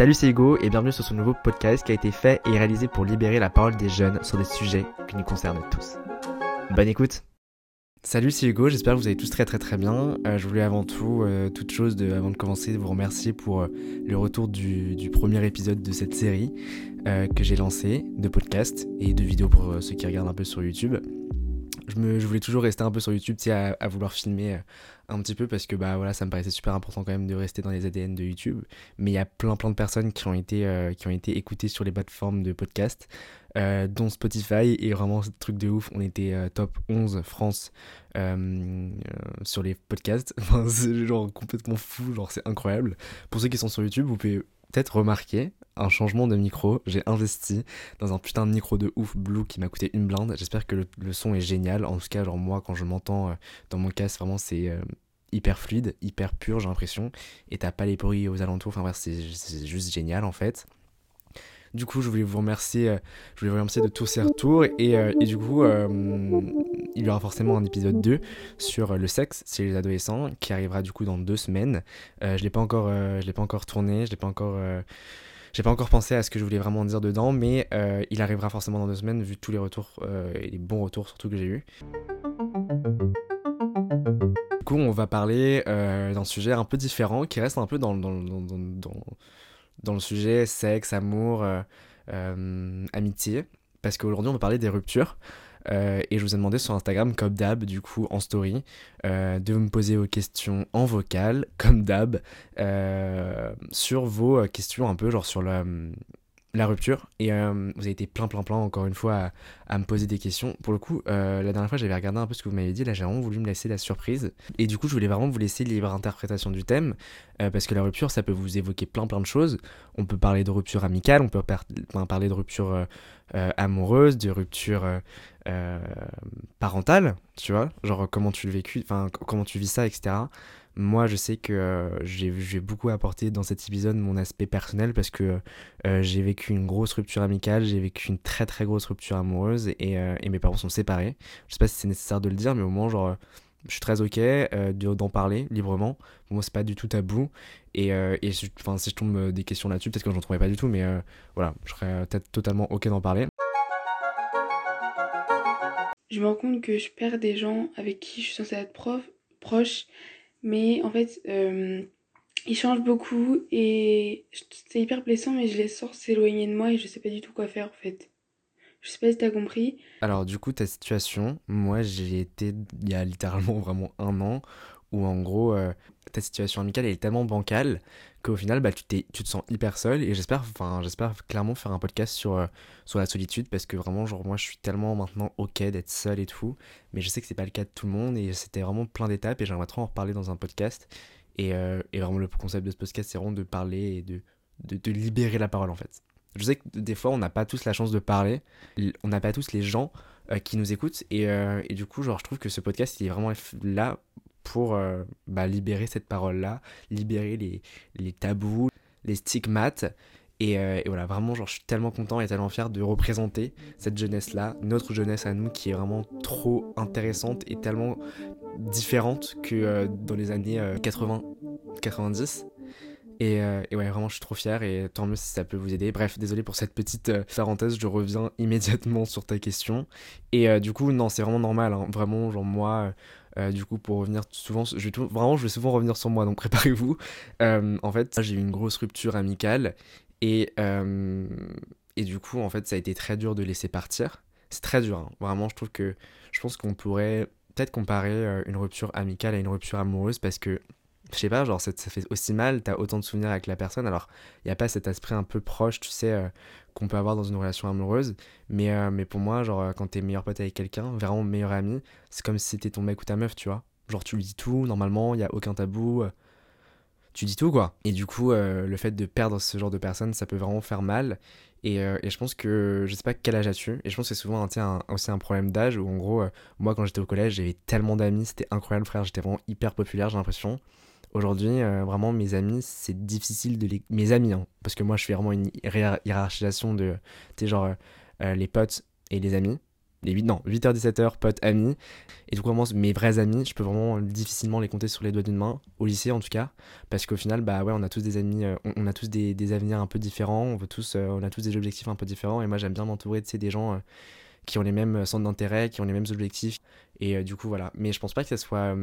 Salut c'est Hugo et bienvenue sur ce nouveau podcast qui a été fait et réalisé pour libérer la parole des jeunes sur des sujets qui nous concernent tous. Bonne écoute Salut c'est Hugo, j'espère que vous allez tous très très très bien. Euh, je voulais avant tout, euh, toute chose, avant de commencer, vous remercier pour euh, le retour du, premier épisode de cette série que j'ai lancé de podcast et de vidéos pour ceux qui regardent un peu sur YouTube je, voulais toujours rester un peu sur YouTube, à, à vouloir filmer euh, un petit peu parce que bah voilà, ça me paraissait super important quand même de rester dans les ADN de YouTube. Mais il y a plein plein de personnes qui ont été, euh, qui ont été écoutées sur les plateformes de podcast, euh, dont Spotify. Et vraiment, ce truc de ouf, on était top 11 France sur les podcasts. C'est genre complètement fou, genre c'est incroyable. Pour ceux qui sont sur YouTube, vous pouvez peut-être remarqué un changement de micro. J'ai investi dans un putain de micro de ouf Blue qui m'a coûté une blinde. J'espère que le, son est génial. En tout cas, moi, quand je m'entends euh, dans mon casque, vraiment, c'est euh, hyper fluide, hyper pur, j'ai l'impression. Et t'as pas les bruits aux alentours. Enfin bref, c'est juste génial en fait. Du coup, je voulais vous remercier, euh, je voulais vous remercier de tous ces retours. Et, du coup, il y aura forcément un épisode 2 sur le sexe chez les adolescents qui arrivera du coup dans deux semaines. je l'ai je l'ai pas encore tourné, je l'ai pas encore. J'ai pas encore pensé à ce que je voulais vraiment dire dedans, mais il arrivera forcément dans deux semaines vu tous les retours et les bons retours surtout que j'ai eu. Du coup, on va parler d'un sujet un peu différent qui reste un peu dans, le sujet sexe, amour, euh, euh, amitié, parce qu'aujourd'hui on va parler des ruptures. Euh, et je vous ai demandé sur Instagram, comme d'hab, du coup en story, de me poser vos questions en vocal, comme d'hab, sur vos questions un peu genre sur la rupture. Et euh, vous avez été plein, plein, plein, encore une fois, à, me poser des questions. Pour le coup, euh, la dernière fois, j'avais regardé un peu ce que vous m'avez dit. Là, j'ai vraiment voulu me laisser la surprise. Et du coup, je voulais vraiment vous laisser libre interprétation du thème. Euh, parce que la rupture, ça peut vous évoquer plein, plein de choses. On peut parler de rupture amicale, on peut parler de rupture amoureuse, de rupture parentale, tu vois. Genre, comment tu le vécu, enfin, comment tu vis ça, etc. Moi, je sais que euh, j'ai beaucoup apporté dans cet épisode mon aspect personnel parce que euh, j'ai vécu une grosse rupture amicale, j'ai vécu une très très grosse rupture amoureuse et, euh, et mes parents sont séparés. Je sais pas si c'est nécessaire de le dire, mais au moins, genre, je suis très ok d'en parler librement. Moi, c'est pas du tout tabou. Et, et si je tombe des questions là-dessus, peut-être que j'en trouverai pas du tout, mais voilà, je serais peut-être totalement ok d'en parler. Je me rends compte que je perds des gens avec qui je suis censée être prof, proche mais en fait, euh, ils changent beaucoup et c'est hyper blessant, mais je les sors s'éloigner de moi et je sais pas du tout quoi faire en fait. Je sais pas si t'as compris. Alors, du coup, ta situation, moi j'ai été il y a littéralement vraiment un an où en gros, euh, ta situation amicale est tellement bancale qu'au final, bah, tu, tu te sens hyper seul. Et j'espère, j'espère clairement faire un podcast sur, euh, sur la solitude parce que vraiment, genre, moi, je suis tellement maintenant ok d'être seul et tout. Mais je sais que c'est pas le cas de tout le monde et c'était vraiment plein d'étapes et j'aimerais trop en reparler dans un podcast. Et, euh, et, vraiment, le concept de ce podcast, c'est vraiment de parler et de, de, de libérer la parole en fait. Je sais que des fois, on n'a pas tous la chance de parler, on n'a pas tous les gens qui nous écoutent, et, et, du coup, genre, je trouve que ce podcast, il est vraiment là pour euh, bah, libérer cette parole-là, libérer les, les, tabous, les stigmates. Et, euh, et, voilà, vraiment, genre, je suis tellement content et tellement fier de représenter cette jeunesse-là, notre jeunesse à nous, qui est vraiment trop intéressante et tellement différente que euh, dans les années 80, 90. Et, et, ouais, vraiment, je suis trop fier et tant mieux si ça peut vous aider. Bref, désolé pour cette petite parenthèse, je reviens immédiatement sur ta question. Et du coup, non, c'est vraiment normal. Hein. Vraiment, genre, moi, euh, du coup, pour revenir souvent, vraiment, je vais souvent revenir sur moi, donc préparez-vous. Euh, en fait, j'ai eu une grosse rupture amicale et, euh, et du coup, en fait, ça a été très dur de laisser partir. C'est très dur, hein. vraiment. Je trouve que je pense qu'on pourrait peut-être comparer une rupture amicale à une rupture amoureuse parce que je sais pas, genre ça, fait aussi mal, t'as autant de souvenirs avec la personne, alors il n'y a pas cet aspect un peu proche, tu sais, euh, qu'on peut avoir dans une relation amoureuse, mais, euh, mais pour moi, genre quand t'es meilleur pote avec quelqu'un, vraiment meilleur ami, c'est comme si c'était ton mec ou ta meuf, tu vois. Genre tu lui dis tout, normalement, il n'y a aucun tabou, euh, tu dis tout quoi. Et du coup, le fait de perdre ce genre de personne, ça peut vraiment faire mal, et, et, je pense que je sais pas quel âge as-tu, et je pense que c'est souvent un, aussi un problème d'âge où en gros, moi quand j'étais au collège, j'avais tellement d'amis, c'était incroyable frère, j'étais vraiment hyper populaire, j'ai l'impression. Aujourd'hui, euh, vraiment, mes amis, c'est difficile de les. Mes amis, hein, parce que moi, je fais vraiment une hiérarchisation de. Tu sais, genre, euh, les potes et les amis. les 8, non, 8h, 17h, potes, amis. Et coup, vraiment, mes vrais amis, je peux vraiment difficilement les compter sur les doigts d'une main, au lycée en tout cas. Parce qu'au final, bah ouais, on a tous des amis, euh, on, a tous des, avenirs un peu différents, on, veut tous, euh, on a tous des objectifs un peu différents. Et moi, j'aime bien m'entourer de des gens euh, qui ont les mêmes centres d'intérêt, qui ont les mêmes objectifs. Et du coup, voilà. Mais je pense pas que ça soit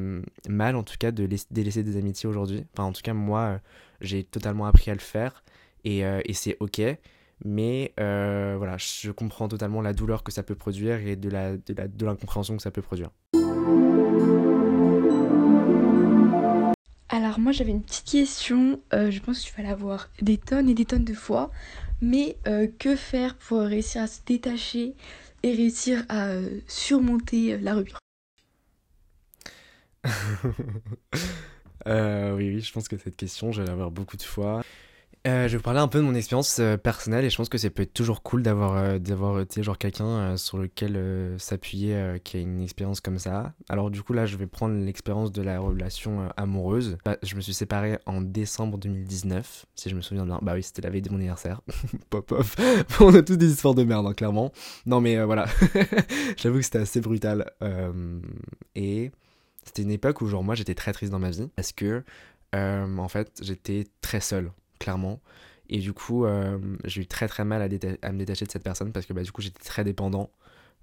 mal, en tout cas, de délaisser des amitiés aujourd'hui. Enfin, en tout cas, moi, j'ai totalement appris à le faire. Et, c'est ok. Mais euh, voilà, je comprends totalement la douleur que ça peut produire et de l'incompréhension que ça peut produire. Alors moi j'avais une petite question, euh, je pense que tu vas l'avoir des tonnes et des tonnes de fois, mais euh, que faire pour réussir à se détacher et réussir à surmonter la rupture Oui, oui, je pense que cette question, je vais l'avoir beaucoup de fois. Euh, je vais vous parler un peu de mon expérience euh, personnelle et je pense que ça peut être toujours cool d'avoir euh, d'avoir genre quelqu'un sur lequel s'appuyer qui a une expérience comme ça. Alors du coup là je vais prendre l'expérience de la relation amoureuse. Bah, je me suis séparé en décembre 2019 si je me souviens bien. Bah oui c'était la veille de mon anniversaire. pop pop. On a tous des histoires de merde hein, clairement. Non mais voilà. J'avoue que c'était assez brutal. et c'était une époque où genre moi j'étais très triste dans ma vie parce que en fait j'étais très seul clairement. Et du coup, euh, j'ai eu très très mal à, me détacher de cette personne parce que bah, du coup, j'étais très dépendant.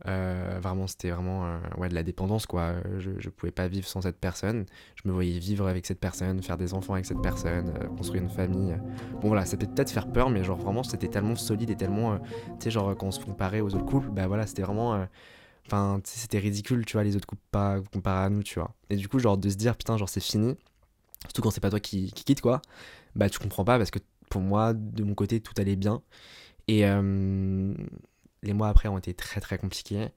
Euh, vraiment, c'était vraiment euh, ouais, de la dépendance, quoi. Je, je pouvais pas vivre sans cette personne. Je me voyais vivre avec cette personne, faire des enfants avec cette personne, construire une famille. Bon, voilà, ça peut peut-être faire peur, mais genre vraiment, c'était tellement solide et tellement. tu sais, genre, quand on se comparait aux autres couples, bah voilà, c'était vraiment. Enfin, c'était ridicule, tu vois, les autres couples pas comparés à nous, tu vois. Et du coup, genre, de se dire, putain, genre, c'est fini. Surtout quand c'est pas toi qui, qui quitte, quoi bah tu comprends pas parce que pour moi, de mon côté, tout allait bien. Et euh, les mois après ont été très très compliqués,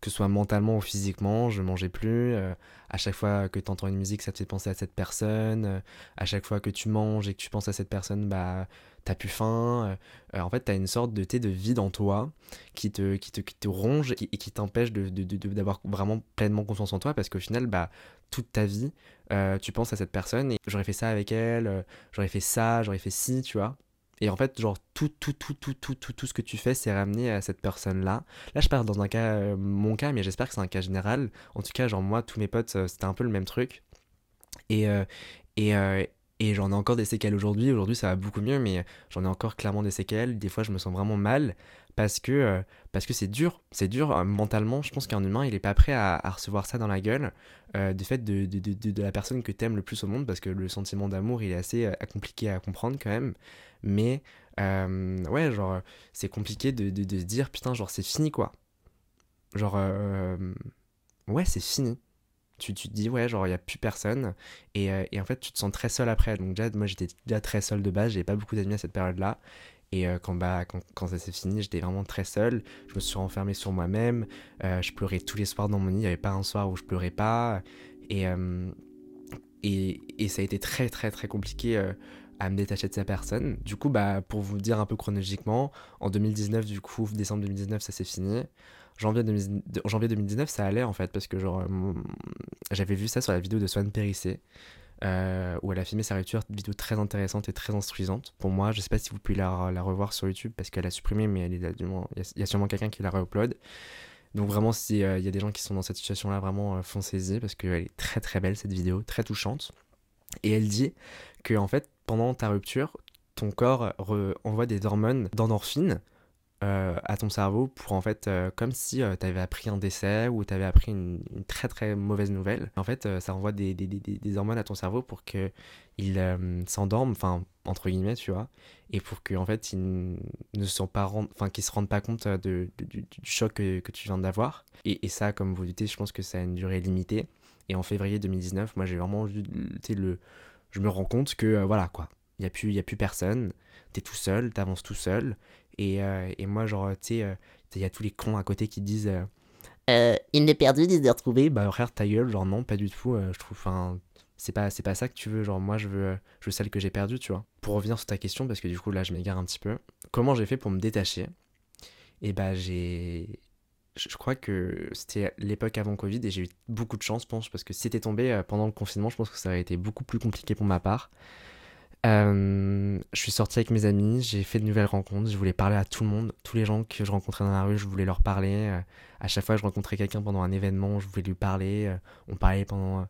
que ce soit mentalement ou physiquement, je mangeais plus. Euh, à chaque fois que tu entends une musique, ça te fait penser à cette personne. Euh, à chaque fois que tu manges et que tu penses à cette personne, bah t'as plus faim. en fait, t'as une sorte de thé de vide en toi qui te, qui te, qui te ronge et qui, t'empêche d'avoir de, de, vraiment pleinement confiance en toi parce qu'au final, bah toute ta vie, euh, tu penses à cette personne et j'aurais fait ça avec elle, euh, j'aurais fait ça, j'aurais fait ci, tu vois. Et en fait, genre, tout, tout, tout, tout, tout, tout, tout ce que tu fais, c'est ramener à cette personne-là. Là, je parle dans un cas, euh, mon cas, mais j'espère que c'est un cas général. En tout cas, genre, moi, tous mes potes, c'était un peu le même truc. Et, et, et j'en ai encore des séquelles aujourd'hui. Aujourd'hui, ça va beaucoup mieux, mais j'en ai encore clairement des séquelles. Des fois, je me sens vraiment mal parce que euh, parce que c'est dur, c'est dur euh, mentalement. Je pense qu'un humain, il est pas prêt à, recevoir ça dans la gueule, euh, du fait de, de, de, la personne que t'aimes le plus au monde, parce que le sentiment d'amour, il est assez compliqué à comprendre quand même. Mais ouais, genre, c'est compliqué de, se dire, putain, genre, c'est fini quoi. Genre, ouais, c'est fini. Tu, tu, te dis, ouais, genre, il n'y a plus personne. Et, et, en fait, tu te sens très seul après. Donc, déjà, moi, j'étais déjà très seul de base. J'avais pas beaucoup d'amis à cette période-là. Et euh, quand, bah, quand, ça s'est fini, j'étais vraiment très seul. Je me suis renfermé sur moi-même. Euh, je pleurais tous les soirs dans mon lit. Il n'y avait pas un soir où je pleurais pas. Et, euh, et, et, ça a été très, très, très compliqué à me détacher de sa personne. Du coup, bah, pour vous dire un peu chronologiquement, en 2019, du coup, décembre 2019, ça s'est fini. Janvier, 2019, janvier 2019, ça allait en fait, parce que j'avais vu ça sur la vidéo de Swan Périssé. Euh, où elle a filmé sa rupture, vidéo très intéressante et très instruisante pour moi. Je sais pas si vous pouvez la, revoir sur YouTube parce qu'elle a supprimé, mais il y, a sûrement quelqu'un qui la re-upload. Donc vraiment, s'il euh, y a des gens qui sont dans cette situation-là, vraiment euh, foncez-y parce qu'elle est très très belle cette vidéo, très touchante. Et elle dit que en fait, pendant ta rupture, ton corps envoie des hormones d'endorphine euh, à ton cerveau pour en fait, euh, comme si euh, tu avais appris un décès ou tu avais appris une, très très mauvaise nouvelle. En fait, ça envoie des, hormones à ton cerveau pour qu'il s'endorme, enfin, entre guillemets, tu vois, et pour qu'en en fait, il ne sont pas enfin, se rendent pas compte du, choc que, que, tu viens d'avoir. Et, et, ça, comme vous dites, je pense que ça a une durée limitée. Et en février 2019, moi j'ai vraiment vu, le, je me rends compte que voilà quoi, il n'y a, plus, y a plus personne, t'es tout seul, t'avances tout seul, et, euh, et moi, genre, tu sais, euh, il y a tous les cons à côté qui disent euh, Il n'est perdu, il est retrouvé. Bah, frère, ta gueule, genre, non, pas du tout. je trouve, enfin, c'est pas, c'est pas ça que tu veux. Genre, moi, je veux, je veux celle que j'ai perdue, tu vois. Pour revenir sur ta question, parce que du coup, là, je m'égare un petit peu. Comment j'ai fait pour me détacher? Et bah, j'ai. Je crois que c'était l'époque avant Covid et j'ai eu beaucoup de chance, je pense, parce que si c'était tombé pendant le confinement, je pense que ça aurait été beaucoup plus compliqué pour ma part. Euh, je suis sorti avec mes amis, j'ai fait de nouvelles rencontres, je voulais parler à tout le monde, tous les gens que je rencontrais dans la rue, je voulais leur parler. Euh, à chaque fois que je rencontrais quelqu'un pendant un événement, je voulais lui parler. Euh, on parlait pendant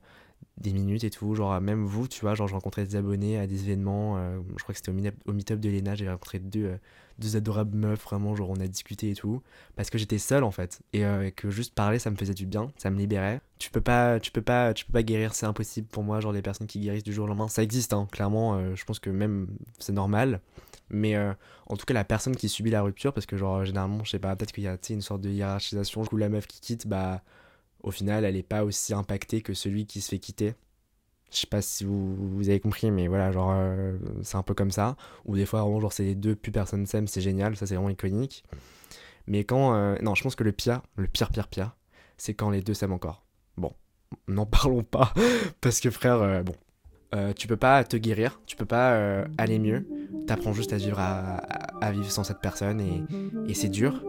des minutes et tout. Genre, même vous, tu vois, genre, je rencontrais des abonnés à des événements. je crois que c'était au, meet-up de l'ENA, j'ai rencontré deux, deux adorables meufs, vraiment, genre, on a discuté et tout. Parce que j'étais seul, en fait. Et que juste parler, ça me faisait du bien, ça me libérait. Tu peux pas, tu peux pas, tu peux pas guérir, c'est impossible pour moi. Genre, les personnes qui guérissent du jour au lendemain, ça existe, hein, clairement. je pense que même, c'est normal. Mais en tout cas, la personne qui subit la rupture, parce que, genre, généralement, je sais pas, peut-être qu'il y a une sorte de hiérarchisation. Du coup, la meuf qui quitte, bah au final, elle n'est pas aussi impactée que celui qui se fait quitter. Je sais pas si vous, avez compris, mais voilà, genre, euh, c'est un peu comme ça. Ou des fois, vraiment, genre, c'est les deux, plus personne s'aime, c'est génial, ça c'est vraiment iconique. Mais quand. Euh, non, je pense que le pire, le pire, pire, pire, c'est quand les deux s'aiment encore. Bon, n'en parlons pas, parce que frère, euh, bon, tu peux pas te guérir, tu peux pas aller mieux, t'apprends juste à vivre, à, vivre sans cette personne et, et c'est dur,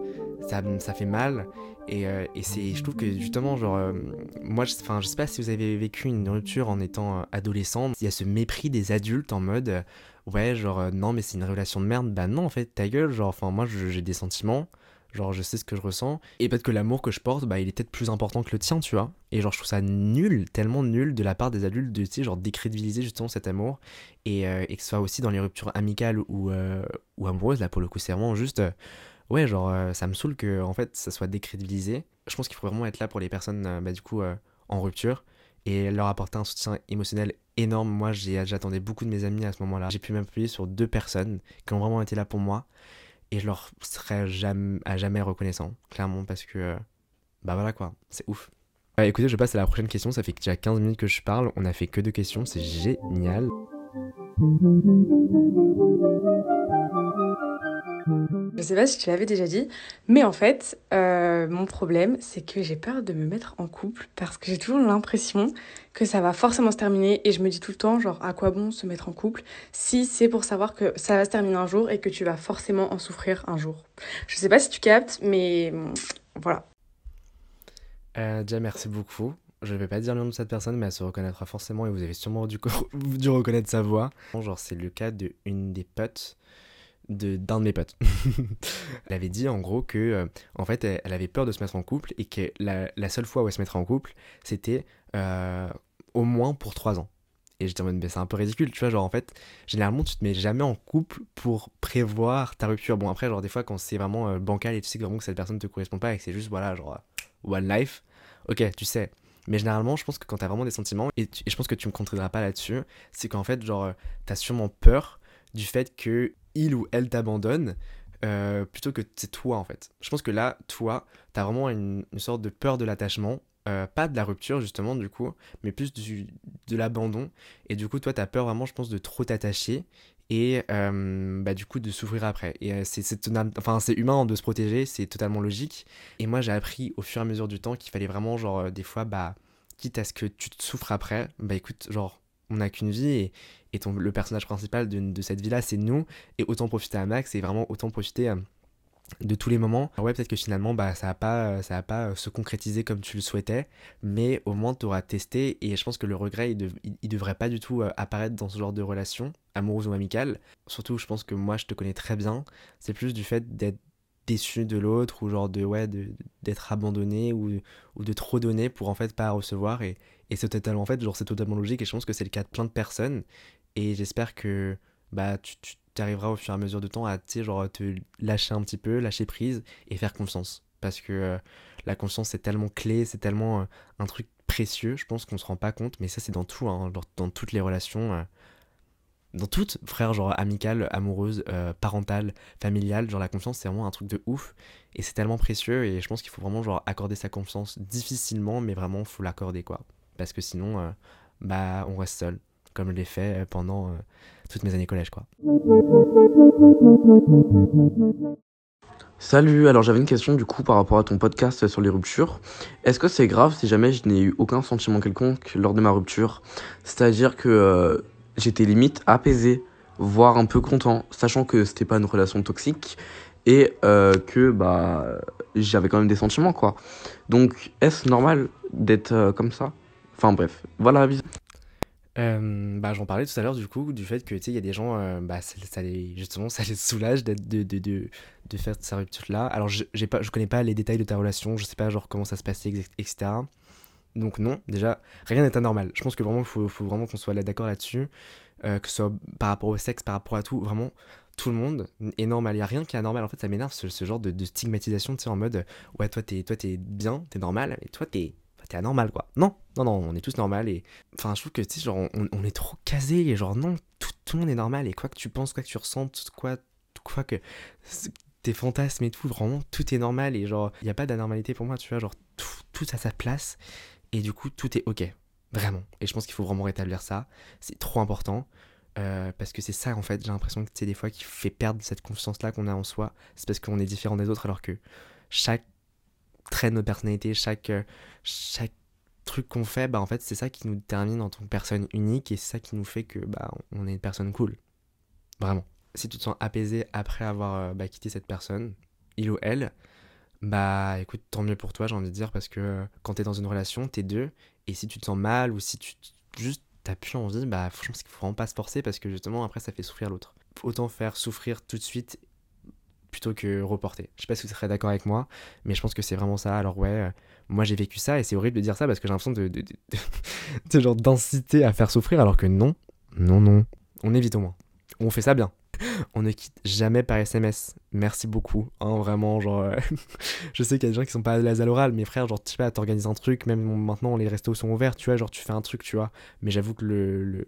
ça, ça fait mal euh, et, c'est, je trouve que justement, genre, euh, moi, je, je sais pas si vous avez vécu une rupture en étant euh, adolescent. Il y a ce mépris des adultes en mode, ouais, genre, non, mais c'est une relation de merde. Bah non, en fait, ta gueule, genre, enfin, moi, j'ai des sentiments. Genre, je sais ce que je ressens. Et peut-être que l'amour que je porte, bah, il est peut-être plus important que le tien, tu vois. Et genre, je trouve ça nul, tellement nul de la part des adultes de, tu genre, décrédibiliser justement cet amour. Et, et, que ce soit aussi dans les ruptures amicales ou, ou amoureuses, là, pour le coup, c'est vraiment juste ouais, genre, euh, ça me saoule que, en fait, ça soit décrédibilisé. Je pense qu'il faut vraiment être là pour les personnes, euh, bah, du coup, euh, en rupture et leur apporter un soutien émotionnel énorme. Moi, j'attendais beaucoup de mes amis à ce moment-là. J'ai pu m'appuyer sur deux personnes qui ont vraiment été là pour moi et je leur serai jamais, à jamais reconnaissant, clairement, parce que, bah voilà quoi, c'est ouf. écoutez, je passe à la prochaine question. Ça fait déjà 15 minutes que je parle. On a fait que deux questions. C'est génial. Je sais pas si tu l'avais déjà dit, mais en fait, euh, mon problème, c'est que j'ai peur de me mettre en couple parce que j'ai toujours l'impression que ça va forcément se terminer et je me dis tout le temps, genre, à quoi bon se mettre en couple si c'est pour savoir que ça va se terminer un jour et que tu vas forcément en souffrir un jour. Je sais pas si tu captes, mais voilà. Euh, merci beaucoup. Je vais pas dire le nom de cette personne, mais elle se reconnaîtra forcément et vous avez sûrement dû, reconnaître sa voix. Genre, c'est le cas de une des potes d'un de, mes potes. elle avait dit en gros que euh, en fait elle, avait peur de se mettre en couple et que la, la seule fois où elle se mettrait en couple c'était euh, au moins pour trois ans. Et j'étais en mode mais c'est un peu ridicule, tu vois, genre en fait généralement tu te mets jamais en couple pour prévoir ta rupture. Bon après genre des fois quand c'est vraiment euh, bancal et tu sais que vraiment que cette personne te correspond pas et que c'est juste voilà genre one life, ok tu sais. Mais généralement, je pense que quand t'as vraiment des sentiments, et, et, je pense que tu me contrediras pas là-dessus, c'est qu'en fait, genre, t'as sûrement peur du fait que il ou elle t'abandonne euh, plutôt que c'est toi en fait. Je pense que là, toi, t'as vraiment une, sorte de peur de l'attachement, euh, pas de la rupture justement du coup, mais plus du, de l'abandon. Et du coup, toi, t'as peur vraiment, je pense, de trop t'attacher et euh, bah, du coup de souffrir après. Et c'est enfin, humain de se protéger, c'est totalement logique. Et moi, j'ai appris au fur et à mesure du temps qu'il fallait vraiment, genre, des fois, bah, quitte à ce que tu te souffres après, bah écoute, genre, on n'a qu'une vie et, le personnage principal de, cette vie-là, c'est nous, et autant profiter à max, et vraiment autant profiter euh, de tous les moments. ouais, peut-être que finalement, bah, ça va pas, ça va pas euh, se concrétiser comme tu le souhaitais, mais au moins tu auras testé, et je pense que le regret, il, il, devrait pas du tout euh, apparaître dans ce genre de relation, amoureuse ou amicale. Surtout, je pense que moi, je te connais très bien, c'est plus du fait d'être déçu de l'autre ou genre de ouais d'être abandonné ou, ou de trop donner pour en fait pas recevoir et, et c'est totalement en fait genre c'est totalement logique et je pense que c'est le cas de plein de personnes et j'espère que bah, tu, tu arriveras au fur et à mesure du temps à genre, te lâcher un petit peu, lâcher prise et faire confiance. Parce que euh, la confiance, c'est tellement clé, c'est tellement euh, un truc précieux, je pense qu'on se rend pas compte, mais ça, c'est dans tout, hein, dans toutes les relations. Euh, dans toutes, frère, genre amicales, amoureuses, parentales, familiales, genre la confiance, c'est vraiment un truc de ouf. Et c'est tellement précieux, et je pense qu'il faut vraiment genre accorder sa confiance difficilement, mais vraiment, faut l'accorder, quoi. Parce que sinon, bah, on reste seul comme je l'ai fait euh, pendant euh, toutes mes années collège, quoi. Salut, alors j'avais une question du coup par rapport à ton podcast sur les ruptures. Est-ce que c'est grave si jamais je n'ai eu aucun sentiment quelconque lors de ma rupture? C'est-à-dire que euh, j'étais limite apaisé, voire un peu content, sachant que c'était pas une relation toxique et que bah j'avais quand même des sentiments quoi. Donc est-ce normal d'être comme ça? Enfin bref, voilà. Euh, bah, j'en parlais tout à l'heure du coup, du fait que tu il y a des gens, euh, bah, ça, les, justement, ça les soulage de, de, de, de faire sa rupture-là. Alors, je, j'ai pas, je connais pas les détails de ta relation, je sais pas genre comment ça se passait, etc. Donc, non, déjà, rien n'est anormal. Je pense que vraiment, il faut, vraiment qu'on soit là d'accord là-dessus, euh, que ce soit par rapport au sexe, par rapport à tout, vraiment, tout le monde est normal. Il y a rien qui est anormal. En fait, ça m'énerve ce, ce genre de, stigmatisation, tu sais, en mode, ouais, toi, t'es, toi, t'es bien, t'es normal, et toi, t'es, t'es anormal, quoi. Non, non, non, on est tous normal et Enfin, je trouve que, tu sais, genre, on, on est trop casé, et genre, non, tout, tout le monde est normal, et quoi que tu penses, quoi que tu ressentes, quoi, quoi que tes fantasmes et tout, vraiment, tout est normal, et genre, il n'y a pas d'anormalité pour moi, tu vois, genre, tout, tout a sa place, et du coup, tout est ok, vraiment. Et je pense qu'il faut vraiment rétablir ça, c'est trop important, euh, parce que c'est ça, en fait, j'ai l'impression que, sais, des fois, qui fait perdre cette confiance-là qu'on a en soi, c'est parce qu'on est différent des autres, alors que chaque trait de notre personnalité, chaque, euh, chaque truc qu'on fait, bah en fait c'est ça qui nous détermine en tant que personne unique et c'est ça qui nous fait que bah on est une personne cool. Vraiment. Si tu te sens apaisé après avoir euh, bah, quitté cette personne, il ou elle, bah écoute, tant mieux pour toi, j'ai envie de dire, parce que euh, quand t'es dans une relation, t'es deux, et si tu te sens mal ou si tu juste t'as plus envie, bah je pense qu'il faut vraiment pas se forcer parce que justement après ça fait souffrir l'autre. Autant faire souffrir tout de suite plutôt que reporter. Je sais pas si vous serez d'accord avec moi, mais je pense que c'est vraiment ça. Alors ouais, euh, moi j'ai vécu ça et c'est horrible de dire ça parce que j'ai l'impression de, de, de, de- de genre d'inciter à faire souffrir alors que non, non, non. On évite au moins. On fait ça bien. On ne quitte jamais par SMS. Merci beaucoup. Hein, vraiment, genre. euh, je sais qu'il y a des gens qui sont pas à l'aise à l'oral, mais frère, genre, tu sais pas, t'organises un truc, même maintenant les restos sont ouverts, tu vois, genre tu fais un truc, tu vois. Mais j'avoue que le,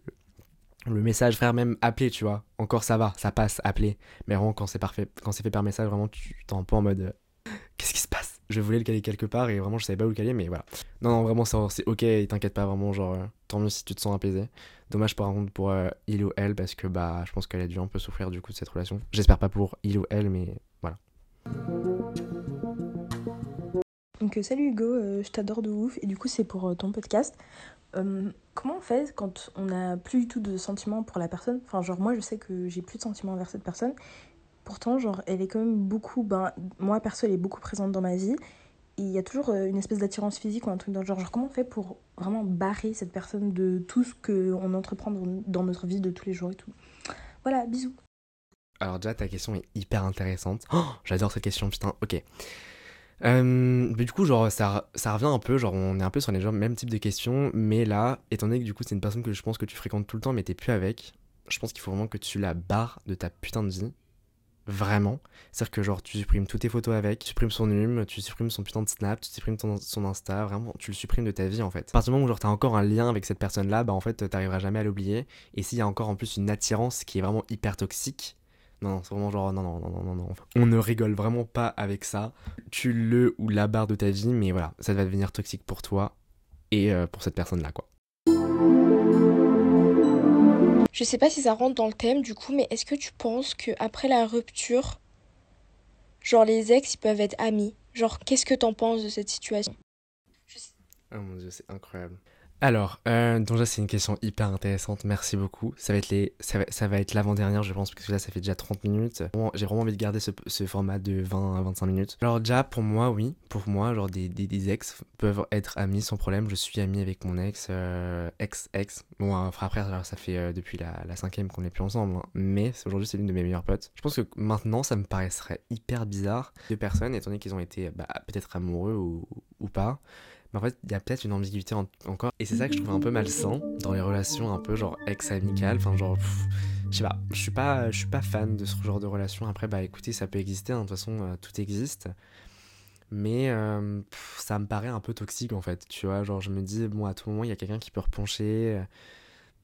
le, message, frère, même appeler, tu vois. Encore ça va, ça passe, appeler. Mais vraiment, quand c'est parfait, quand c'est fait par message, vraiment, tu t'es un peu en mode. euh, Qu'est-ce qui se passe? Je voulais le caler quelque part et vraiment, je savais pas où le caler, mais voilà. Non, non, vraiment, c'est ok, t'inquiète pas, vraiment, genre, euh, tant mieux si tu te sens apaisé. Dommage par contre pour euh, il ou elle, parce que bah, je pense qu'elle a dû un peu souffrir du coup de cette relation. J'espère pas pour il ou elle, mais voilà. Donc euh, salut Hugo, je t'adore de ouf et du coup c'est pour ton podcast. Euh, comment on fait quand on n'a plus du tout de sentiments pour la personne? Enfin genre moi je sais que j'ai plus de sentiments envers cette personne. Pourtant genre elle est quand même beaucoup, ben moi perso elle est beaucoup présente dans ma vie. Il y a toujours euh, une espèce d'attirance physique ou un truc dans le genre. Comment on fait pour vraiment barrer cette personne de tout ce qu'on entreprend dans, notre vie de tous les jours et tout. Voilà, bisous. Alors déjà, ta question est hyper intéressante. Oh, j'adore cette question, putain, ok. Euh, mais du coup, genre, ça, ça revient un peu, genre, on est un peu sur les mêmes types de questions, mais là, étant donné que du coup, c'est une personne que je pense que tu fréquentes tout le temps, mais t'es plus avec, je pense qu'il faut vraiment que tu la barres de ta putain de vie. Vraiment. C'est-à-dire que, genre, tu supprimes toutes tes photos avec, tu supprimes son hum, tu supprimes son putain de snap, tu supprimes ton, son Insta, vraiment, tu le supprimes de ta vie en fait. À partir du moment où, genre, t'as encore un lien avec cette personne-là, bah en fait, t'arriveras jamais à l'oublier. Et s'il y a encore en plus une attirance qui est vraiment hyper toxique, non, non, c'est vraiment genre, non, non, non, non, non, non. On ne rigole vraiment pas avec ça. Tu le ou la barre de ta vie, mais voilà, ça va devenir toxique pour toi et euh, pour cette personne-là, quoi. Je sais pas si ça rentre dans le thème du coup, mais est-ce que tu penses que après la rupture, genre les ex ils peuvent être amis? Genre qu'est-ce que t'en penses de cette situation? Oh mon dieu, c'est incroyable. Alors, euh, donc là, c'est une question hyper intéressante. Merci beaucoup. Ça va être les, ça va, ça va être l'avant-dernière, je pense, parce que là, ça fait déjà 30 minutes. J'ai vraiment envie de garder ce, format de 20 à 25 minutes. Alors déjà, pour moi, oui, pour moi, genre des, des, des ex peuvent être amis sans problème. Je suis ami avec mon ex, euh, ex-ex. Bon, enfin, après, alors, ça fait euh, depuis la, la cinquième qu'on n'est plus ensemble, hein. mais aujourd'hui, c'est l'une de mes meilleures potes. Je pense que maintenant, ça me paraîtrait hyper bizarre. Deux personnes, étant donné qu'ils ont été bah, peut-être amoureux ou, ou pas, mais en fait, il y a peut-être une ambiguïté en- encore. Et c'est ça que je trouve un peu malsain dans les relations un peu genre ex-amicales. Enfin, genre, je sais pas, je suis pas, suis pas fan de ce genre de relation. Après, bah écoutez, ça peut exister, hein, de toute façon, euh, tout existe. Mais euh, ça me paraît un peu toxique en fait. Tu vois, genre, je me dis, bon, à tout moment, il y a quelqu'un qui peut repencher. euh,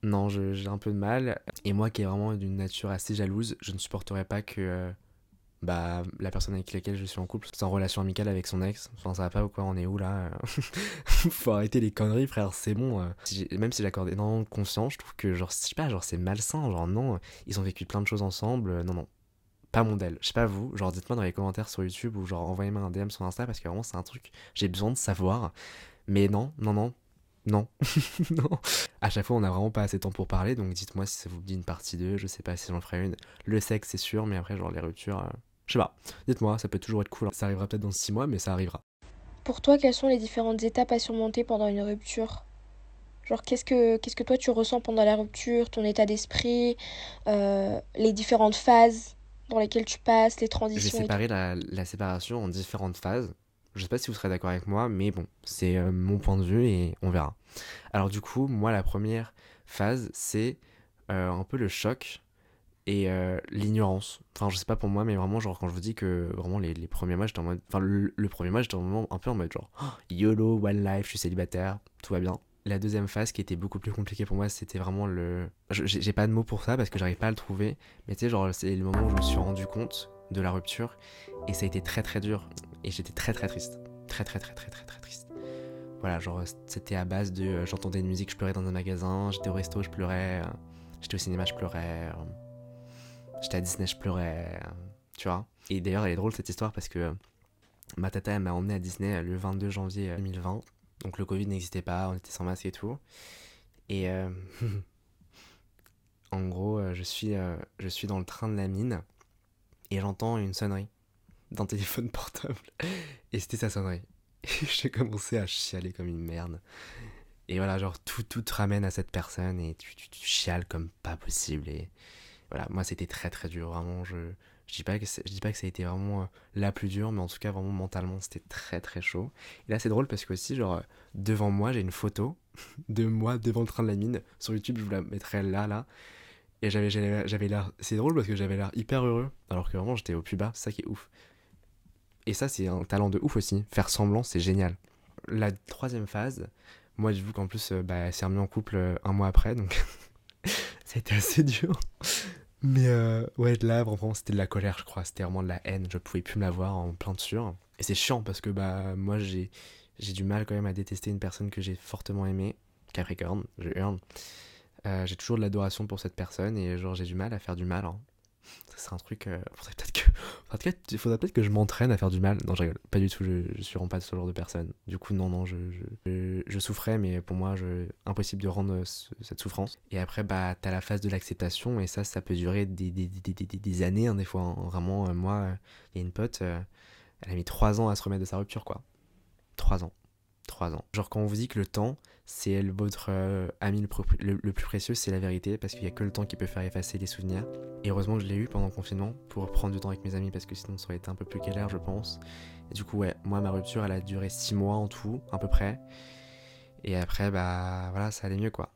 Non, j'ai un peu de mal. Et moi qui est vraiment d'une nature assez jalouse, je ne supporterais pas que. Euh, bah, la personne avec laquelle je suis en couple, c'est en relation amicale avec son ex. Enfin, ça va pas ou quoi On est où là Faut arrêter les conneries, frère, c'est bon. euh. Même si j'accorde énormément de confiance, je trouve que, genre, je sais pas, genre, c'est malsain. Genre, non, ils ont vécu plein de choses ensemble. euh, Non, non, pas mon. Je sais pas vous, genre, dites-moi dans les commentaires sur YouTube ou genre, envoyez-moi un DM sur Insta parce que vraiment, c'est un truc, j'ai besoin de savoir. Mais non, non, non. Non, non. À chaque fois, on a vraiment pas assez de temps pour parler, donc dites-moi si ça vous dit une partie 2, je sais pas si j'en ferai une. Le sexe, c'est sûr, mais après, genre, les ruptures, euh, je sais pas. Dites-moi, ça peut toujours être cool. Ça arrivera peut-être dans 6 mois, mais ça arrivera. Pour toi, quelles sont les différentes étapes à surmonter pendant une rupture? Genre, qu'est-ce que, qu'est-ce que toi tu ressens pendant la rupture, ton état d'esprit, euh, les différentes phases dans lesquelles tu passes, les transitions tout? séparer la, la séparation en différentes phases. Je sais pas si vous serez d'accord avec moi, mais bon, c'est euh, mon point de vue et on verra. Alors du coup, moi, la première phase, c'est euh, un peu le choc et euh, l'ignorance. Enfin, je sais pas pour moi, mais vraiment, genre, quand je vous dis que vraiment les, les premiers mois, j'étais en mode. Enfin, le, premier mois, j'étais un peu en mode genre, Oh, YOLO, one life, je suis célibataire, tout va bien. La deuxième phase qui était beaucoup plus compliquée pour moi, c'était vraiment le. j'ai pas de mots pour ça parce que j'arrive pas à le trouver, mais tu sais, genre, c'est le moment où je me suis rendu compte de la rupture et ça a été très très dur et j'étais très très triste. Très très très très très très triste. Voilà, genre, c'était à base de. euh, J'entendais une musique, je pleurais dans un magasin, j'étais au resto, je pleurais, euh, j'étais au cinéma, je pleurais. J'étais à Disney, je pleurais, euh, tu vois. Et d'ailleurs, elle est drôle cette histoire parce que euh, ma tata, elle m'a emmené à Disney euh, le 22 janvier euh, 2020. Donc le Covid n'existait pas, on était sans masque et tout. Et en gros, je suis, je suis dans le train de la mine et j'entends une sonnerie d'un téléphone portable. Et c'était sa sonnerie. Et j'ai commencé à chialer comme une merde. Et voilà, genre tout, tout te ramène à cette personne et tu, tu, tu chiales comme pas possible. Et voilà, moi c'était très très dur, vraiment. Je, je dis pas que c'est- je dis pas que ça a été vraiment euh, la plus dure, mais en tout cas vraiment mentalement c'était très très chaud. Et là c'est drôle parce que aussi genre euh, devant moi j'ai une photo de moi devant le train de la mine sur YouTube, je vous la mettrai là là. Et j'avais l'air c'est drôle parce que j'avais l'air hyper heureux alors que vraiment j'étais au plus bas, c'est ça qui est ouf. Et ça c'est un talent de ouf aussi, faire semblant c'est génial. La troisième phase, moi je vu qu'en plus euh, bah, s'est remis en couple un mois après donc été assez dur. Mais euh, ouais, là, vraiment, c'était de la colère, je crois. C'était vraiment de la haine. Je pouvais plus me la voir en dessus. Et c'est chiant parce que bah moi, j'ai j'ai du mal quand même à détester une personne que j'ai fortement aimée. Capricorne, je hurle. Euh, j'ai toujours de l'adoration pour cette personne et genre j'ai du mal à faire du mal. hein. C'est un truc. euh, que. Faudrait peut-être il faudrait peut-être que je m'entraîne à faire du mal. Non, je rigole. Pas du tout. Je, je suis vraiment pas ce genre de personne. Du coup, non, non, je, je, souffrais, mais pour moi, impossible de rendre ce- cette souffrance. Et après, bah, t'as la phase de l'acceptation, et ça, ça peut durer des, des, des, des, des- années, hein, des fois. hein. Vraiment, euh, moi, il y a une pote, euh, elle a mis trois ans à se remettre de sa rupture, quoi. Trois ans. Trois ans. Genre, quand on vous dit que le temps, c'est votre euh, ami le, plus précieux, c'est la vérité, parce qu'il y a que le temps qui peut faire effacer les souvenirs. Et heureusement que je l'ai eu pendant le confinement pour prendre du temps avec mes amis parce que sinon ça aurait été un peu plus galère, je pense. Et du coup, ouais, moi ma rupture elle a duré 6 mois en tout, à peu près. Et après, bah voilà, ça allait mieux quoi.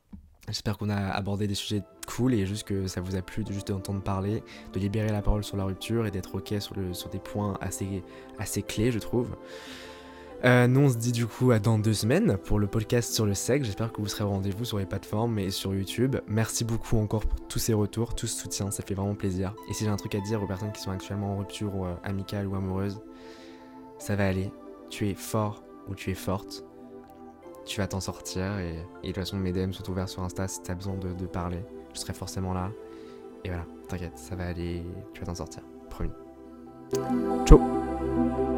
J'espère qu'on a abordé des sujets cool et juste que ça vous a plu de juste d'entendre parler, de libérer la parole sur la rupture et d'être ok sur, le, sur des points assez, assez clés, je trouve. Euh, nous, on se dit du coup à dans deux semaines pour le podcast sur le sexe. J'espère que vous serez au rendez-vous sur les plateformes et sur YouTube. Merci beaucoup encore pour tous ces retours, tout ce soutien, ça fait vraiment plaisir. Et si j'ai un truc à dire aux personnes qui sont actuellement en rupture ou euh, amicale ou amoureuse, ça va aller. Tu es fort ou tu es forte. Tu vas t'en sortir et, de toute façon mes DM sont ouverts sur Insta si t'as besoin de, de parler. Je serai forcément là. Et voilà, t'inquiète, ça va aller, tu vas t'en sortir. Promis. Ciao